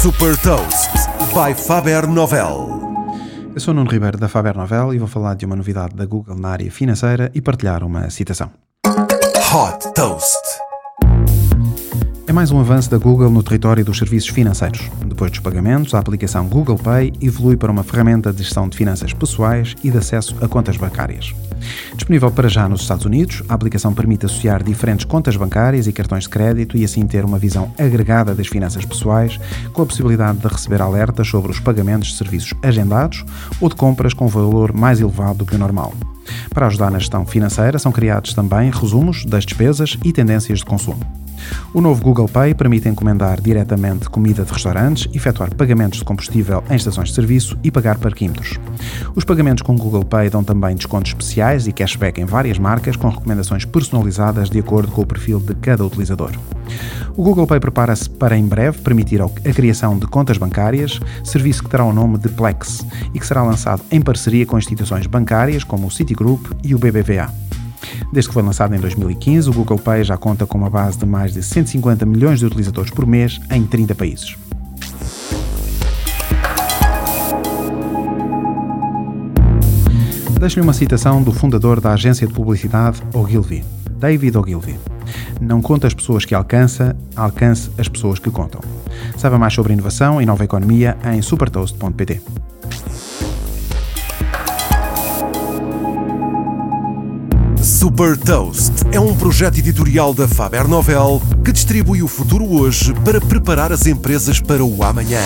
Super Toast by Faber Novel. Eu sou Nuno Ribeiro da Faber Novel e vou falar de uma novidade da Google na área financeira e partilhar uma citação. Hot Toast. É mais um avanço da Google no território dos serviços financeiros. Depois dos pagamentos, a aplicação Google Pay evolui para uma ferramenta de gestão de finanças pessoais e de acesso a contas bancárias. Disponível para já nos Estados Unidos, a aplicação permite associar diferentes contas bancárias e cartões de crédito e assim ter uma visão agregada das finanças pessoais, com a possibilidade de receber alertas sobre os pagamentos de serviços agendados ou de compras com valor mais elevado do que o normal. Para ajudar na gestão financeira, são criados também resumos das despesas e tendências de consumo. O novo Google Pay permite encomendar diretamente comida de restaurantes, efetuar pagamentos de combustível em estações de serviço e pagar parquímetros. Os pagamentos com Google Pay dão também descontos especiais e cashback em várias marcas com recomendações personalizadas de acordo com o perfil de cada utilizador. O Google Pay prepara-se para em breve permitir a criação de contas bancárias, serviço que terá o nome de Plex e que será lançado em parceria com instituições bancárias como o Citigroup e o BBVA. Desde que foi lançado em 2015, o Google Pay já conta com uma base de mais de 150 milhões de utilizadores por mês em 30 países. Deixo-lhe uma citação do fundador da agência de publicidade Ogilvy, David Ogilvy. Não conta as pessoas que alcança, alcance as pessoas que contam. Saiba mais sobre inovação e nova economia em supertoast.pt. Super Toast é um projeto editorial da Faber Novel que distribui o futuro hoje para preparar as empresas para o amanhã.